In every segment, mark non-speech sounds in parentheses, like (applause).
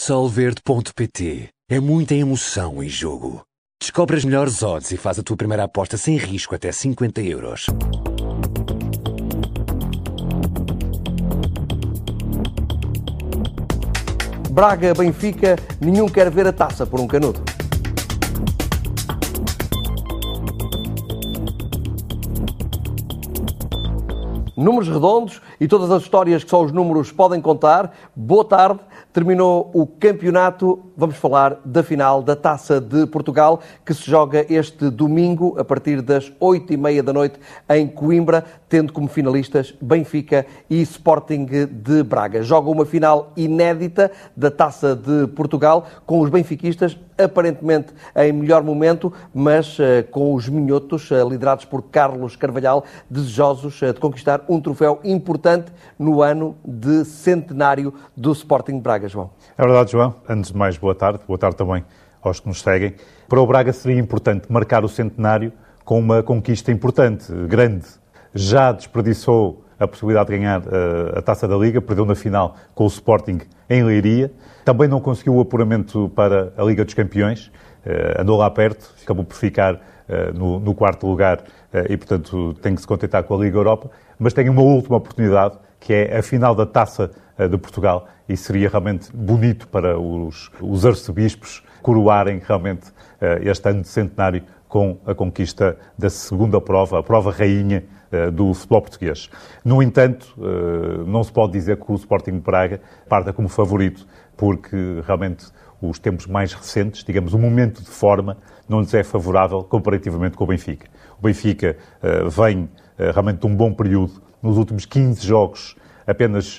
Solverde.pt É muita emoção em jogo. Descobre as melhores odds e faz a tua primeira aposta sem risco até 50 euros. Braga, Benfica, nenhum quer ver a taça por um canudo. Números redondos e todas as histórias que só os números podem contar. Boa tarde. Terminou o campeonato. Vamos falar da final da Taça de Portugal, que se joga este domingo, a partir das oito e meia da noite, em Coimbra, tendo como finalistas Benfica e Sporting de Braga. Joga uma final inédita da Taça de Portugal, com os benfiquistas aparentemente em melhor momento, mas uh, com os minhotos, uh, liderados por Carlos Carvalhal, desejosos uh, de conquistar um troféu importante no ano de centenário do Sporting Braga, João. É verdade, João. Antes de mais, boa tarde. Boa tarde também aos que nos seguem. Para o Braga seria importante marcar o centenário com uma conquista importante, grande. Já desperdiçou a possibilidade de ganhar uh, a Taça da Liga, perdeu na final com o Sporting em Leiria. Também não conseguiu o apuramento para a Liga dos Campeões, uh, andou lá perto, acabou por ficar uh, no, no, quarto lugar e, portanto, tem que se contentar com a Liga Europa. Mas tem uma última oportunidade, que é a final da Taça de Portugal, e seria realmente bonito para os, os arcebispos coroarem realmente este ano de centenário com a conquista da segunda prova, a prova rainha eh, do futebol português. No entanto, eh, não se pode dizer que o Sporting de Braga parta como favorito, porque realmente os tempos mais recentes, digamos, o momento de forma, não lhes é favorável comparativamente com o Benfica. O Benfica eh, vem realmente de um bom período. Nos últimos 15 jogos, apenas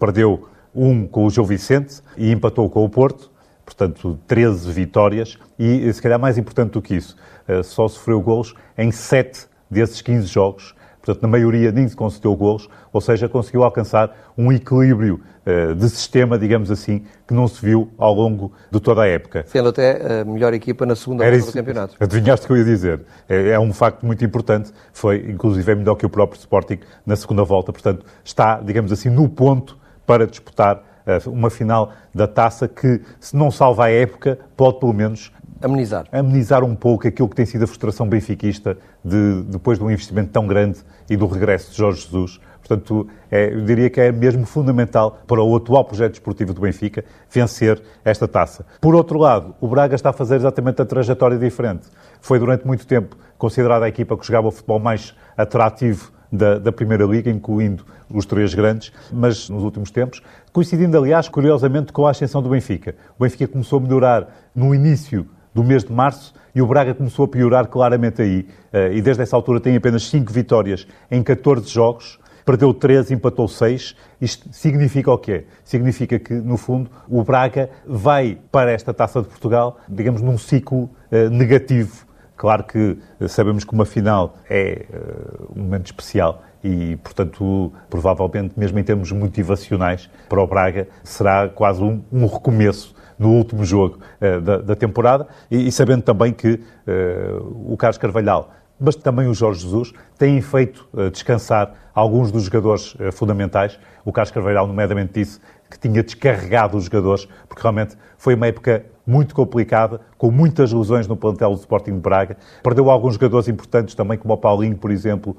perdeu um com o João Vicente e empatou com o Porto portanto, 13 vitórias e, se calhar mais importante do que isso, só sofreu golos em 7 desses 15 jogos Portanto, na maioria nem se concedeu golos, ou seja, conseguiu alcançar um equilíbrio uh, de sistema, digamos assim, que não se viu ao longo de toda a época. Sendo até a melhor equipa na segunda volta do campeonato. Adivinhaste o que eu ia dizer. É, é, um facto muito importante. Foi, inclusive, é melhor que o próprio Sporting na segunda volta. Portanto, está, digamos assim, no ponto para disputar uh, uma final da taça que, se não salva a época, pode pelo menos amenizar. Amenizar um pouco aquilo que tem sido a frustração benfiquista de, depois de um investimento tão grande e do regresso de Jorge Jesus. Portanto, é, eu diria que é mesmo fundamental para o atual projeto desportivo do Benfica vencer esta taça. Por outro lado, o Braga está a fazer exatamente a trajetória diferente. Foi durante muito tempo considerada a equipa que jogava o futebol mais atrativo da, da, Primeira Liga, incluindo os três grandes, mas nos últimos tempos, coincidindo, aliás, curiosamente, com a ascensão do Benfica. O Benfica começou a melhorar no início do mês de março e o Braga começou a piorar claramente aí. Eh, e desde essa altura tem apenas 5 vitórias em 14 jogos, perdeu 3, empatou 6. Isto significa o quê? Significa que, no fundo, o Braga vai para esta taça de Portugal, digamos, num ciclo eh, negativo. Claro que eh, sabemos que uma final é um momento especial e, portanto, provavelmente, mesmo em termos motivacionais, para o Braga será quase um, um recomeço no último jogo uh, da, da, temporada e, e, sabendo também que uh, o Carlos Carvalhal, mas também o Jorge Jesus, têm feito uh, descansar alguns dos jogadores fundamentais. O Carlos Carvalhal, nomeadamente, disse que tinha descarregado os jogadores, porque realmente foi uma época muito complicada, com muitas lesões no plantel do Sporting de Braga. Perdeu alguns jogadores importantes também, como o Paulinho, por exemplo,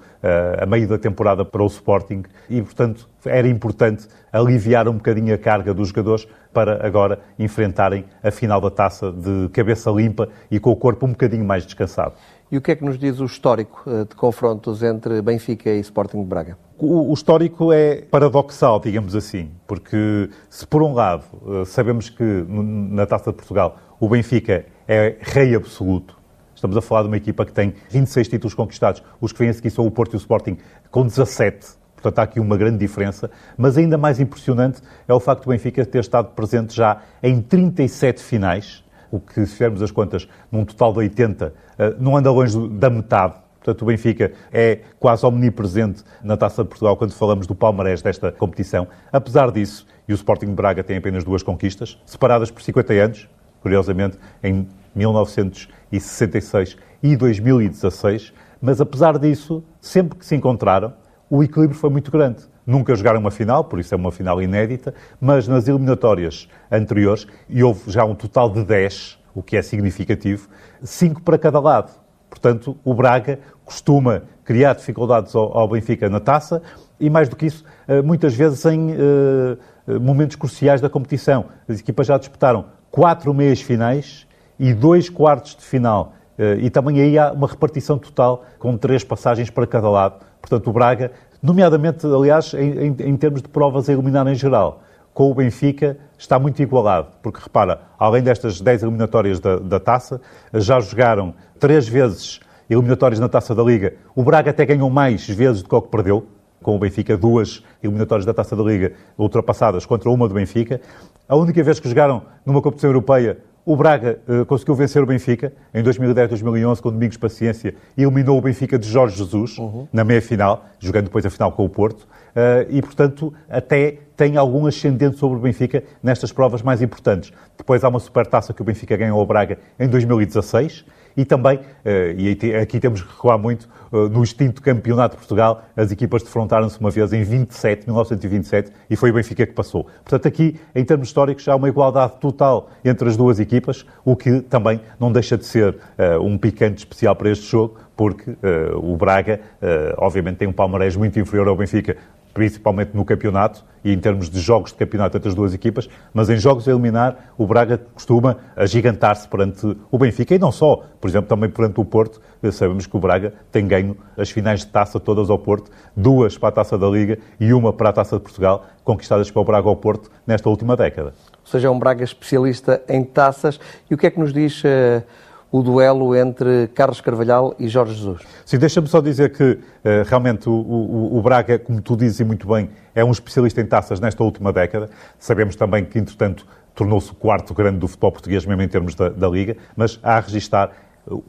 a meio da temporada para o Sporting. E, portanto, era importante aliviar um bocadinho a carga dos jogadores para agora enfrentarem a final da taça de cabeça limpa e com o corpo um bocadinho mais descansado. E o que é que nos diz o histórico eh, de confrontos entre Benfica e Sporting de Braga? O, histórico é paradoxal, digamos assim, porque se por um lado eh, sabemos que na Taça de Portugal o Benfica é rei absoluto, estamos a falar de uma equipa que tem 26 títulos conquistados, os que vêm a seguir são o Porto e o Sporting com 17, portanto há aqui uma grande diferença, mas ainda mais impressionante é o facto do Benfica ter estado presente já em 37 finais, o que, se fizermos as contas, num total de 80, eh, não anda longe da metade Portanto, o Benfica é quase omnipresente na Taça de Portugal quando falamos do palmarés desta competição. Apesar disso, e o Sporting de Braga tem apenas duas conquistas, separadas por 50 anos, curiosamente, em 1966 e 2016, mas apesar disso, sempre que se encontraram, o equilíbrio foi muito grande. Nunca jogaram uma final, por isso é uma final inédita, mas nas eliminatórias anteriores, e houve já um total de 10, o que é significativo, 5 para cada lado. Portanto, o Braga costuma criar dificuldades ao, Benfica na taça e, mais do que isso, eh, muitas vezes em uh, momentos cruciais da competição. As equipas já disputaram quatro meias finais e dois quartos de final. E também aí há uma repartição total com três passagens para cada lado. Portanto, o Braga, nomeadamente, aliás, em, em, termos de provas a eliminar em geral, com o Benfica está muito igualado, porque repara, além destas 10 eliminatórias da, da taça, já jogaram três vezes eliminatórias na taça da Liga. O Braga até ganhou mais vezes do que o que perdeu, com o Benfica, duas eliminatórias da taça da Liga ultrapassadas contra uma do Benfica. A única vez que jogaram numa competição europeia, o Braga uh, conseguiu vencer o Benfica em 2010-2011 com Domingos Paciência e eliminou o Benfica de Jorge Jesus uhum. na meia-final, jogando depois a final com o Porto. Uh, e, portanto, até tem algum ascendente sobre o Benfica nestas provas mais importantes. Depois há uma supertaça que o Benfica ganhou ao Braga em 2016 e também, eh, e aqui temos que recuar muito, eh, no extinto Campeonato de Portugal, as equipas defrontaram-se uma vez em 27, 1927, e foi o Benfica que passou. Portanto, aqui, em termos históricos, há uma igualdade total entre as duas equipas, o que também não deixa de ser uh, um picante especial para este jogo, porque uh, o Braga, uh, obviamente, tem um palmarés muito inferior ao Benfica principalmente no campeonato e em termos de jogos de campeonato entre as duas equipas, mas em jogos a eliminar, o Braga costuma agigantar-se perante o Benfica e não só, por exemplo, também perante o Porto. Sabemos que o Braga tem ganho as finais de taça todas ao Porto, duas para a taça da Liga e uma para a taça de Portugal, conquistadas pelo Braga ao Porto nesta última década. Ou seja, é um Braga especialista em taças. E o que é que nos diz. Uh o duelo entre Carlos Carvalhal e Jorge Jesus. Sim, deixa-me só dizer que uh, realmente o, o, o, Braga, como tu dizes muito bem, é um especialista em taças nesta última década. Sabemos também que, entretanto, tornou-se o quarto grande do futebol português, mesmo em termos da, da Liga, mas há a registar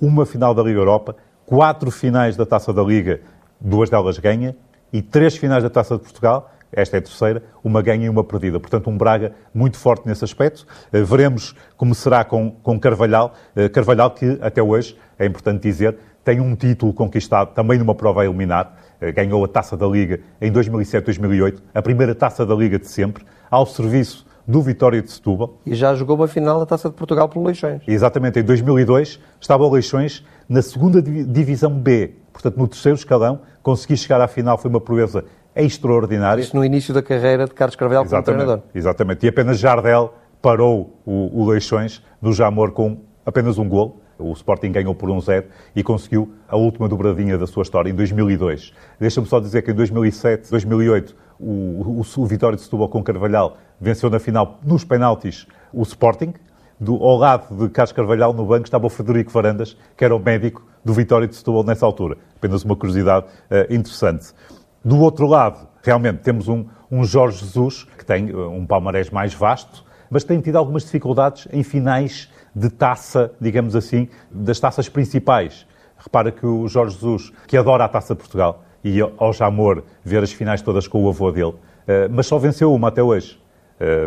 uma final da Liga Europa, quatro finais da Taça da Liga, duas delas ganha, e três finais da Taça de Portugal, esta é a terceira, uma ganha e uma perdida. Portanto, um Braga muito forte nesse aspecto. Eh, veremos como será com, com Carvalhal. Eh, Carvalhal que, até hoje, é importante dizer, tem um título conquistado também numa prova a eliminar. Eh, ganhou a Taça da Liga em 2007-2008, a primeira Taça da Liga de sempre, ao serviço do Vitória de Setúbal. E já jogou uma final da Taça de Portugal pelo Leixões. Exatamente, em 2002 estava o Leixões na segunda divisão B, portanto no terceiro escalão, consegui chegar à final, foi uma proeza é extraordinária. Isso no início da carreira de Carlos Carvalhal como treinador. Exatamente. E apenas Jardel parou o, o Leixões no Jamor com apenas um gol. O Sporting ganhou por 1-0 e conseguiu a última dobradinha da sua história em 2002. Deixa-me só dizer que em 2007, 2008, o, o, o Vitória de Setúbal com Carvalhal venceu na final, nos penaltis, o Sporting. Do, ao lado de Carlos Carvalhal, no banco, estava o Frederico Varandas, que era o médico do Vitória de Setúbal nessa altura. Apenas uma curiosidade uh, interessante. Do outro lado, realmente temos um, um Jorge Jesus, que tem uh, um palmarés mais vasto, mas tem tido algumas dificuldades em finais de taça, digamos assim, das taças principais. Repara que o Jorge Jesus, que adora a taça de Portugal, e ao Jamor ver as finais todas com o avô dele, uh, mas só venceu uma até hoje.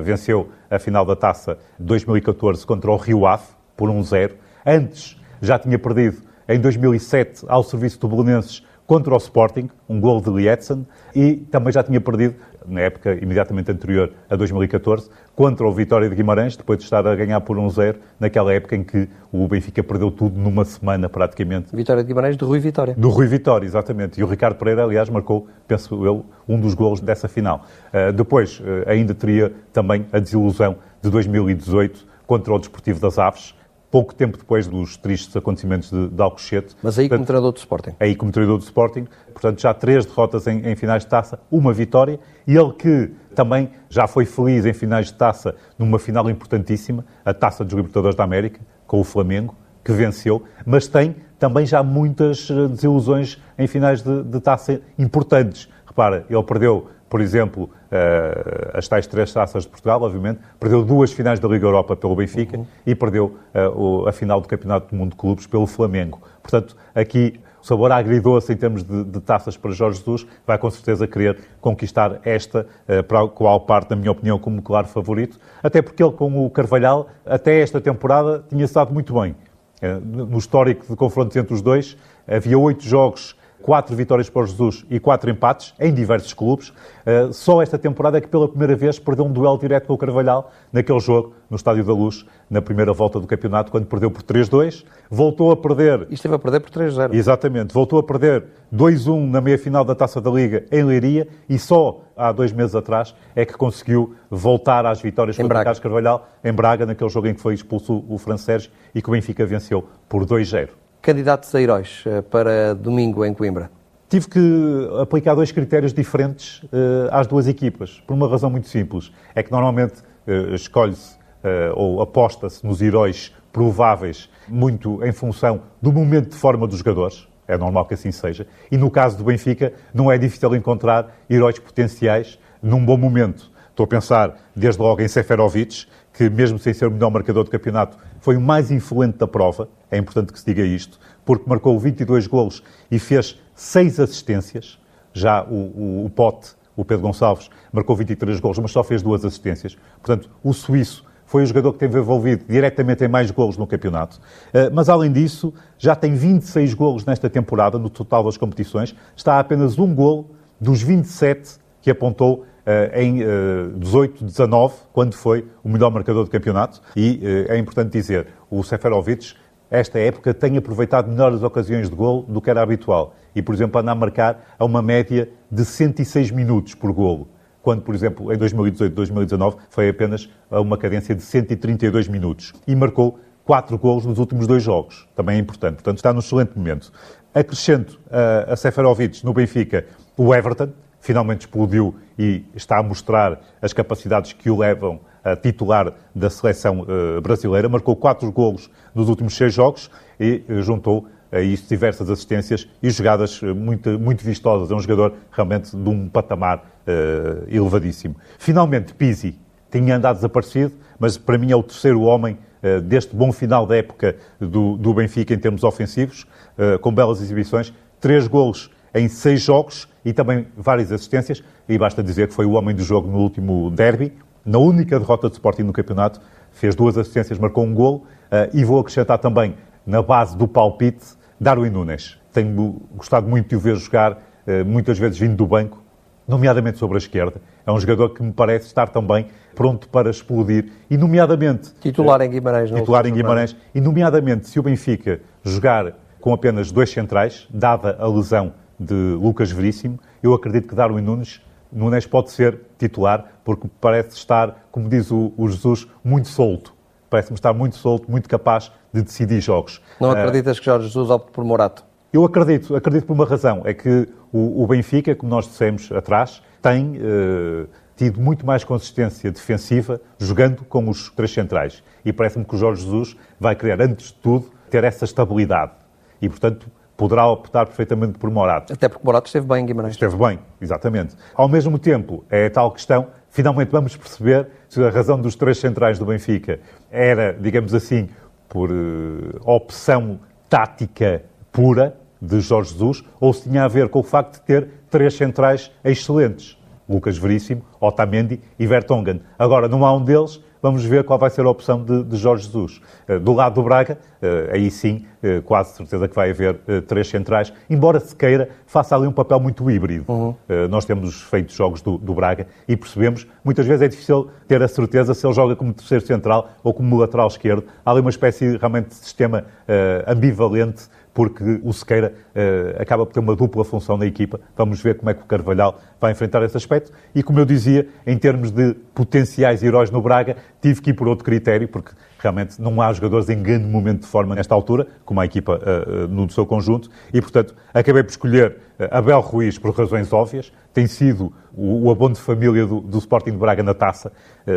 Venceu a final da taça 2014 contra o Rio Ave, por 1-0. Antes já tinha perdido em 2007 ao serviço do Belenenses contra o Sporting, um gol de Lietzen, e também já tinha perdido, na época imediatamente anterior a 2014, contra o Vitória de Guimarães, depois de estar a ganhar por 1-0, naquela época em que o Benfica perdeu tudo numa semana praticamente. Vitória de Guimarães do Rui Vitória. Do Rui Vitória, exatamente. E o Ricardo Pereira, aliás, marcou, penso eu, um dos golos dessa final. Uh, depois, uh, ainda teria também a desilusão de 2018 contra o Desportivo das Aves, pouco tempo depois dos tristes acontecimentos de, de Alcochete. Mas aí portanto, como treinador do Sporting. Aí como treinador do Sporting. Portanto, já três derrotas em, em, finais de taça, uma vitória. E ele que também já foi feliz em finais de taça numa final importantíssima, a Taça dos Libertadores da América, com o Flamengo, que venceu, mas tem também já muitas eh, desilusões em finais de, de taça importantes. Repara, ele perdeu por exemplo, uh, as tais três taças de Portugal, obviamente, perdeu duas finais da Liga Europa pelo Benfica uhum. e perdeu uh, a final do Campeonato do Mundo de Clubes pelo Flamengo. Portanto, aqui o sabor agridoce em termos de, de, taças para Jorge Jesus vai com certeza querer conquistar esta, uh, para a qual parte, na minha opinião, como claro favorito, até porque ele com o Carvalhal, até esta temporada, tinha estado muito bem. no histórico de confrontos entre os dois, havia oito jogos quatro vitórias para o Jesus e quatro empates em diversos clubes. Uh, só esta temporada é que pela primeira vez perdeu um duelo direto com o Carvalhal naquele jogo no Estádio da Luz, na primeira volta do campeonato, quando perdeu por 3-2. Voltou a perder... E esteve a perder por 3-0. Exatamente. Voltou a perder 2-1 na meia-final da Taça da Liga em Leiria e só há dois meses atrás é que conseguiu voltar às vitórias contra o Carlos Carvalhal em Braga, naquele jogo em que foi expulso o Fran Sérgio e que o Benfica venceu por 2-0 candidatos a heróis eh, para domingo em Coimbra? Tive que aplicar dois critérios diferentes uh, às duas equipas, por uma razão muito simples. É que normalmente uh, escolhe-se ou aposta-se nos heróis prováveis muito em função do momento de forma dos jogadores. É normal que assim seja. E no caso do Benfica, não é difícil encontrar heróis potenciais num bom momento. Estou a pensar desde logo em Seferovic, que mesmo sem ser o melhor marcador do campeonato, foi o mais influente da prova. É importante que se diga isto, porque marcou 22 golos e fez 6 assistências. Já o, o, o Pote, o Pedro Gonçalves, marcou 23 golos, mas só fez duas assistências. Portanto, o suíço foi o jogador que teve envolvido diretamente em mais golos no campeonato. Eh, mas, além disso, já tem 26 golos nesta temporada, no total das competições. Está a apenas um golo dos 27 que apontou uh, em uh, 18, 19, quando foi o melhor marcador do campeonato. E é importante dizer, o Seferovic, esta época, tem aproveitado melhores ocasiões de golo do que era habitual. E, por exemplo, anda a marcar a uma média de 106 minutos por golo quando, por exemplo, em 2018, 2019, foi apenas a uma cadência de 132 minutos. E marcou quatro golos nos últimos dois jogos. Também é importante. Portanto, está num excelente momento. Acrescento uh, a Seferovic no Benfica o Everton, finalmente explodiu e está a mostrar as capacidades que o levam a titular da seleção uh, brasileira. Marcou quatro golos nos últimos seis jogos e uh, juntou a isso diversas assistências e jogadas uh, muito, muito vistosas. É um jogador realmente de um patamar elevadíssimo. Finalmente, Pizzi tinha andado desaparecido, mas para mim é o terceiro homem deste bom final da época do, do Benfica em termos ofensivos, com belas exibições. Três golos em seis jogos e também várias assistências. E basta dizer que foi o homem do jogo no último derby. Na única derrota de Sporting no campeonato, fez duas assistências, marcou um gol. Uh, e vou acrescentar também, na base do palpite, Darwin Nunes. Tenho gostado muito de o ver jogar, uh, muitas vezes vindo do banco, nomeadamente sobre a esquerda. É um jogador que me parece estar também pronto para explodir. E, nomeadamente... Titular em Guimarães. Titular em Guimarães. E, nomeadamente, se o Benfica jogar com apenas dois centrais, dada a lesão de Lucas Veríssimo, eu acredito que Darwin Nunes, Nunes pode ser titular, porque parece estar, como diz o, o Jesus, muito solto. Parece-me estar muito solto, muito capaz de decidir jogos. Não ah, acreditas uh, que Jorge Jesus opte por Morato? Eu acredito, acredito por uma razão. É que o, o Benfica, como nós dissemos atrás, tem uh, tido muito mais consistência defensiva jogando com os três centrais. E parece-me que o Jorge Jesus vai querer, antes de tudo, ter essa estabilidade. E, portanto, poderá optar perfeitamente por Morato. Até porque Morato esteve bem em Guimarães. Esteve bem, exatamente. Ao mesmo tempo, é a tal questão, finalmente vamos perceber se a razão dos três centrais do Benfica era, digamos assim, por uh, opção tática pura de Jorge Jesus, ou se tinha a ver com o facto de ter três centrais excelentes. Lucas Veríssimo, Otamendi e Vertonghen. Agora, não há um deles, Vamos ver qual vai ser a opção de, de Jorge Jesus. Uh, do lado do Braga, uh, aí sim, uh, quase certeza que vai haver três centrais, embora se queira, faça ali um papel muito híbrido. Uhum. nós temos feito jogos do, do, Braga e percebemos, muitas vezes é difícil ter a certeza se ele joga como terceiro central ou como lateral esquerdo. Há ali uma espécie realmente de sistema ambivalente porque o Sequeira uh, acaba por ter uma dupla função na equipa. Vamos ver como é que o Carvalhal vai enfrentar esse aspecto. E como eu dizia, em termos de potenciais heróis no Braga, tive que ir por outro critério, porque realmente não há jogadores em grande momento de forma nesta altura, como a equipa uh, uh, no seu conjunto, e portanto acabei por escolher Abel Ruiz por razões óbvias. Tem sido o, o abono de família do, do Sporting de Braga na taça.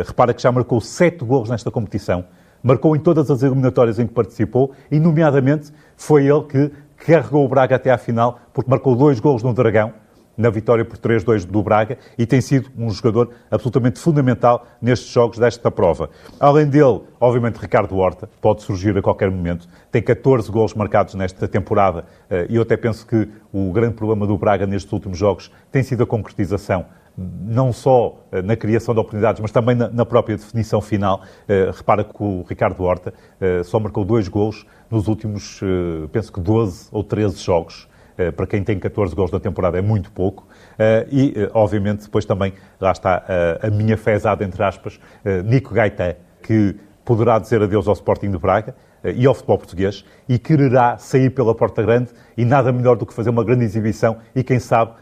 repara que já marcou sete gols nesta competição marcou em todas as eliminatórias em que participou e, nomeadamente, foi ele que carregou o Braga até à final, porque marcou dois gols no Dragão, na vitória por 3-2 do Braga, e tem sido um jogador absolutamente fundamental nestes jogos desta prova. Além dele, obviamente, Ricardo Horta, pode surgir a qualquer momento, tem 14 gols marcados nesta temporada, eh, e eu até penso que o grande problema do Braga nestes últimos jogos tem sido a concretização não só eh, na criação de oportunidades, mas também na, própria definição final. Uh, repara que o Ricardo Horta uh, só marcou dois gols nos últimos, penso que 12 ou 13 jogos. para quem tem 14 gols na temporada é muito pouco. E, obviamente, depois também, lá está a minha fezada, entre aspas, Nico Gaetan, que poderá dizer adeus ao Sporting de Braga e ao futebol português e quererá sair pela porta grande e nada melhor do que fazer uma grande exibição e, quem sabe,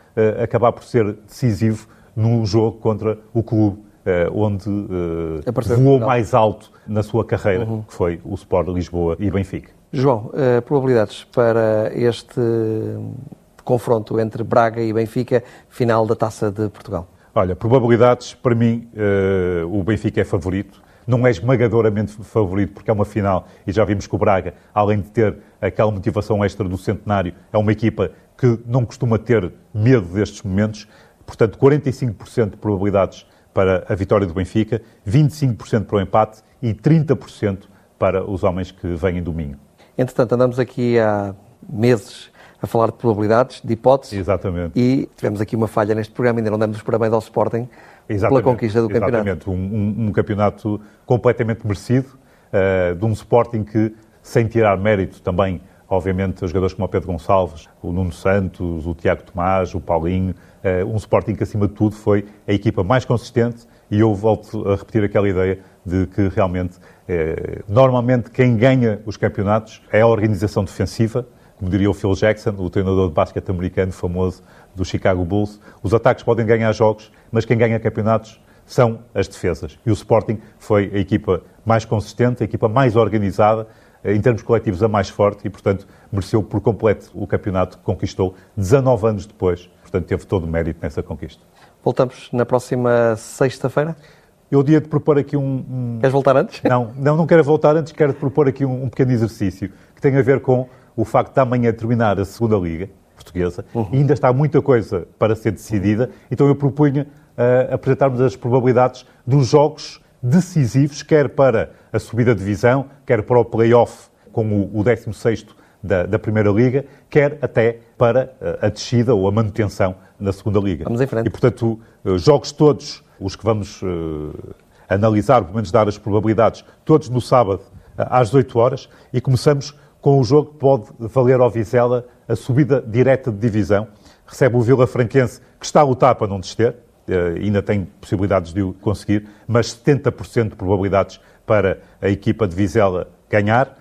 acabar por ser decisivo num jogo contra o clube Uh, onde uh, voou mais alto na sua carreira, uhum. que foi o Sport Lisboa e Benfica. João, uh, probabilidades para este confronto entre Braga e Benfica, final da Taça de Portugal? Olha, probabilidades, para mim, o Benfica é favorito. Não é esmagadoramente favorito, porque é uma final, e já vimos que o Braga, além de ter aquela motivação extra do centenário, é uma equipa que não costuma ter medo destes momentos. Portanto, 45% de probabilidades para a vitória do Benfica, 25% para o empate e 30% para os homens que vêm domingo. Entretanto, andamos aqui há meses a falar de probabilidades, de hipóteses. Exatamente. E tivemos aqui uma falha neste programa, ainda não demos os parabéns ao Sporting exatamente, pela conquista do exatamente. campeonato. Exatamente, um, um, um, campeonato completamente merecido, uh, de um Sporting que, sem tirar mérito também obviamente, jogadores como o Pedro Gonçalves, o Nuno Santos, o Tiago Tomás, o Paulinho, uh, um Sporting que, acima de tudo, foi a equipa mais consistente e eu volto a repetir aquela ideia de que realmente, uh, normalmente, quem ganha os campeonatos é a organização defensiva, como diria o Phil Jackson, o treinador de basquete americano famoso do Chicago Bulls. Os ataques podem ganhar jogos, mas quem ganha campeonatos são as defesas. E o Sporting foi a equipa mais consistente, a equipa mais organizada, em termos coletivos, a mais forte e, portanto, mereceu por completo o campeonato que conquistou 19 anos depois. Portanto, teve todo o mérito nessa conquista. Voltamos na próxima sexta-feira? Eu dia de propor aqui um, um... Queres voltar antes? Não, não, não quero voltar antes, quero propor aqui um, um, pequeno exercício que tem a ver com o facto de amanhã terminar a segunda Liga portuguesa uhum. e ainda está muita coisa para ser decidida, então eu propunha uh, apresentarmos as probabilidades dos jogos decisivos, quer para a subida de divisão, quer para o play-off com o 16 da, da, Primeira Liga, quer até para a descida ou a manutenção na Segunda Liga. Vamos em frente. E, portanto, eh, jogos todos, os que vamos uh, analisar, pelo menos dar as probabilidades, todos no sábado às 18 horas, e começamos com o jogo que pode valer ao Vizela a subida direta de divisão. Recebe o Vila Franquense, que está a lutar para não descer, ainda tem possibilidades de o conseguir, mas 70% de probabilidades para a equipa de Vizela ganhar,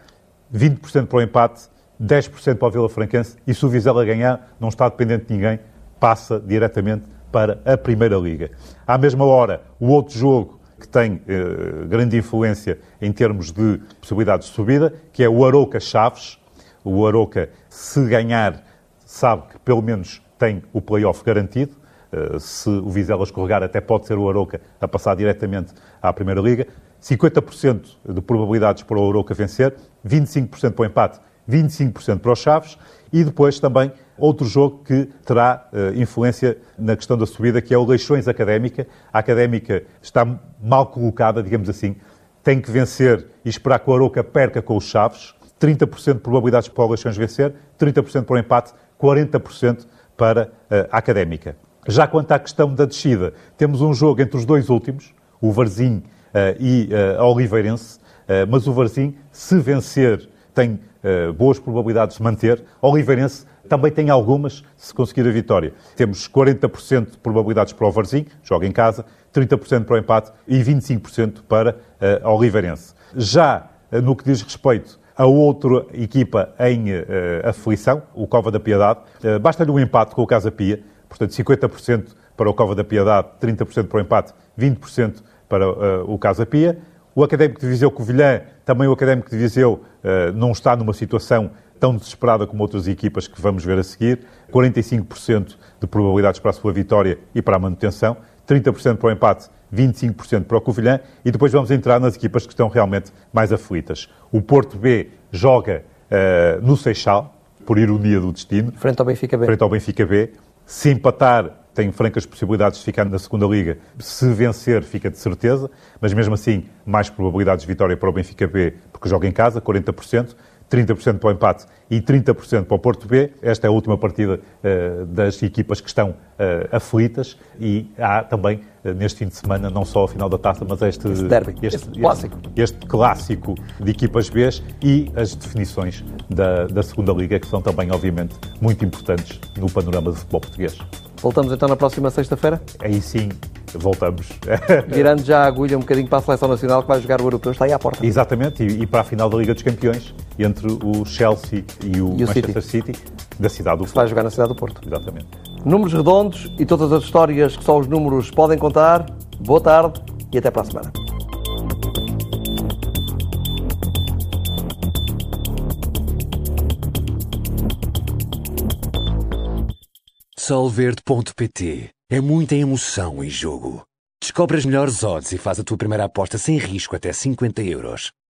20% para o empate, 10% para o Vila Franquense e se o Vizela ganhar, não está dependente de ninguém, passa diretamente para a Primeira Liga. À mesma hora, o outro jogo que tem eh, grande influência em termos de possibilidades de subida, que é o Aroca Chaves. O Aroca, se ganhar, sabe que pelo menos tem o play-off garantido. Eh, se o Vizela escorregar, até pode ser o Aroca a passar diretamente à Primeira Liga. 50% de probabilidades para o Aroca vencer, 25% para o empate, 25% para os Chaves e depois também outro jogo que terá uh, influência na questão da subida, que é o Leixões Académica. A Académica está mal colocada, digamos assim, tem que vencer e esperar que o Aroca perca com os Chaves. 30% de probabilidades para o Leixões vencer, 30% para o empate, 40% para uh, a Académica. Já quanto à questão da descida, temos um jogo entre os dois últimos, o Varzim uh, e uh, a Oliveirense, uh, mas o Varzim, se vencer, tem boas probabilidades de manter. A Oliveirense também tem algumas, se conseguir a vitória. Temos 40% de probabilidades para o Varzim, joga em casa, 30% para o empate e 25% para a Oliveirense. Já no que diz respeito a outra equipa em aflição, o Cova da Piedade, basta-lhe um empate com o Casa Pia, portanto 50% para o Cova da Piedade, 30% para o empate, 20% para uh, o Casa Pia. O Académico de Viseu Covilhã, também o Académico de Viseu uh, não está numa situação tão desesperada como outras equipas que vamos ver a seguir. 45% de probabilidades para a sua vitória e para a manutenção, 30% para o empate, 25% para o Covilhã e depois vamos entrar nas equipas que estão realmente mais aflitas. O Porto B joga uh, no Seixal, por ironia do destino. Frente ao Benfica B. Frente ao Benfica B. Se empatar, tem francas possibilidades de ficar na segunda liga. Se vencer, fica de certeza, mas mesmo assim, mais probabilidades de vitória para o Benfica B, porque joga em casa, 40%. 30% para o empate e 30% para o Porto B. Esta é a última partida uh, das equipas que estão uh, aflitas e há também uh, neste fim de semana não só a final da taça, mas este, este, derby, este, este clássico. Este, clássico de equipas B e as definições da, da segunda liga que são também obviamente muito importantes no panorama do futebol português. Voltamos então na próxima sexta-feira? Aí sim, voltamos. (laughs) Virando já a agulha um bocadinho para a Seleção Nacional que vai jogar o Europeu, está aí à porta. Exatamente, e, e para a final da Liga dos Campeões, entre o Chelsea e o, e o Manchester City. City. da cidade do Porto. vai jogar na cidade do Porto. Exatamente. Números redondos e todas as histórias que só os números podem contar. Boa tarde e até para a semana. Solverde.pt É muita emoção em jogo. Descobre as melhores odds e faz a tua primeira aposta sem risco até 50 euros.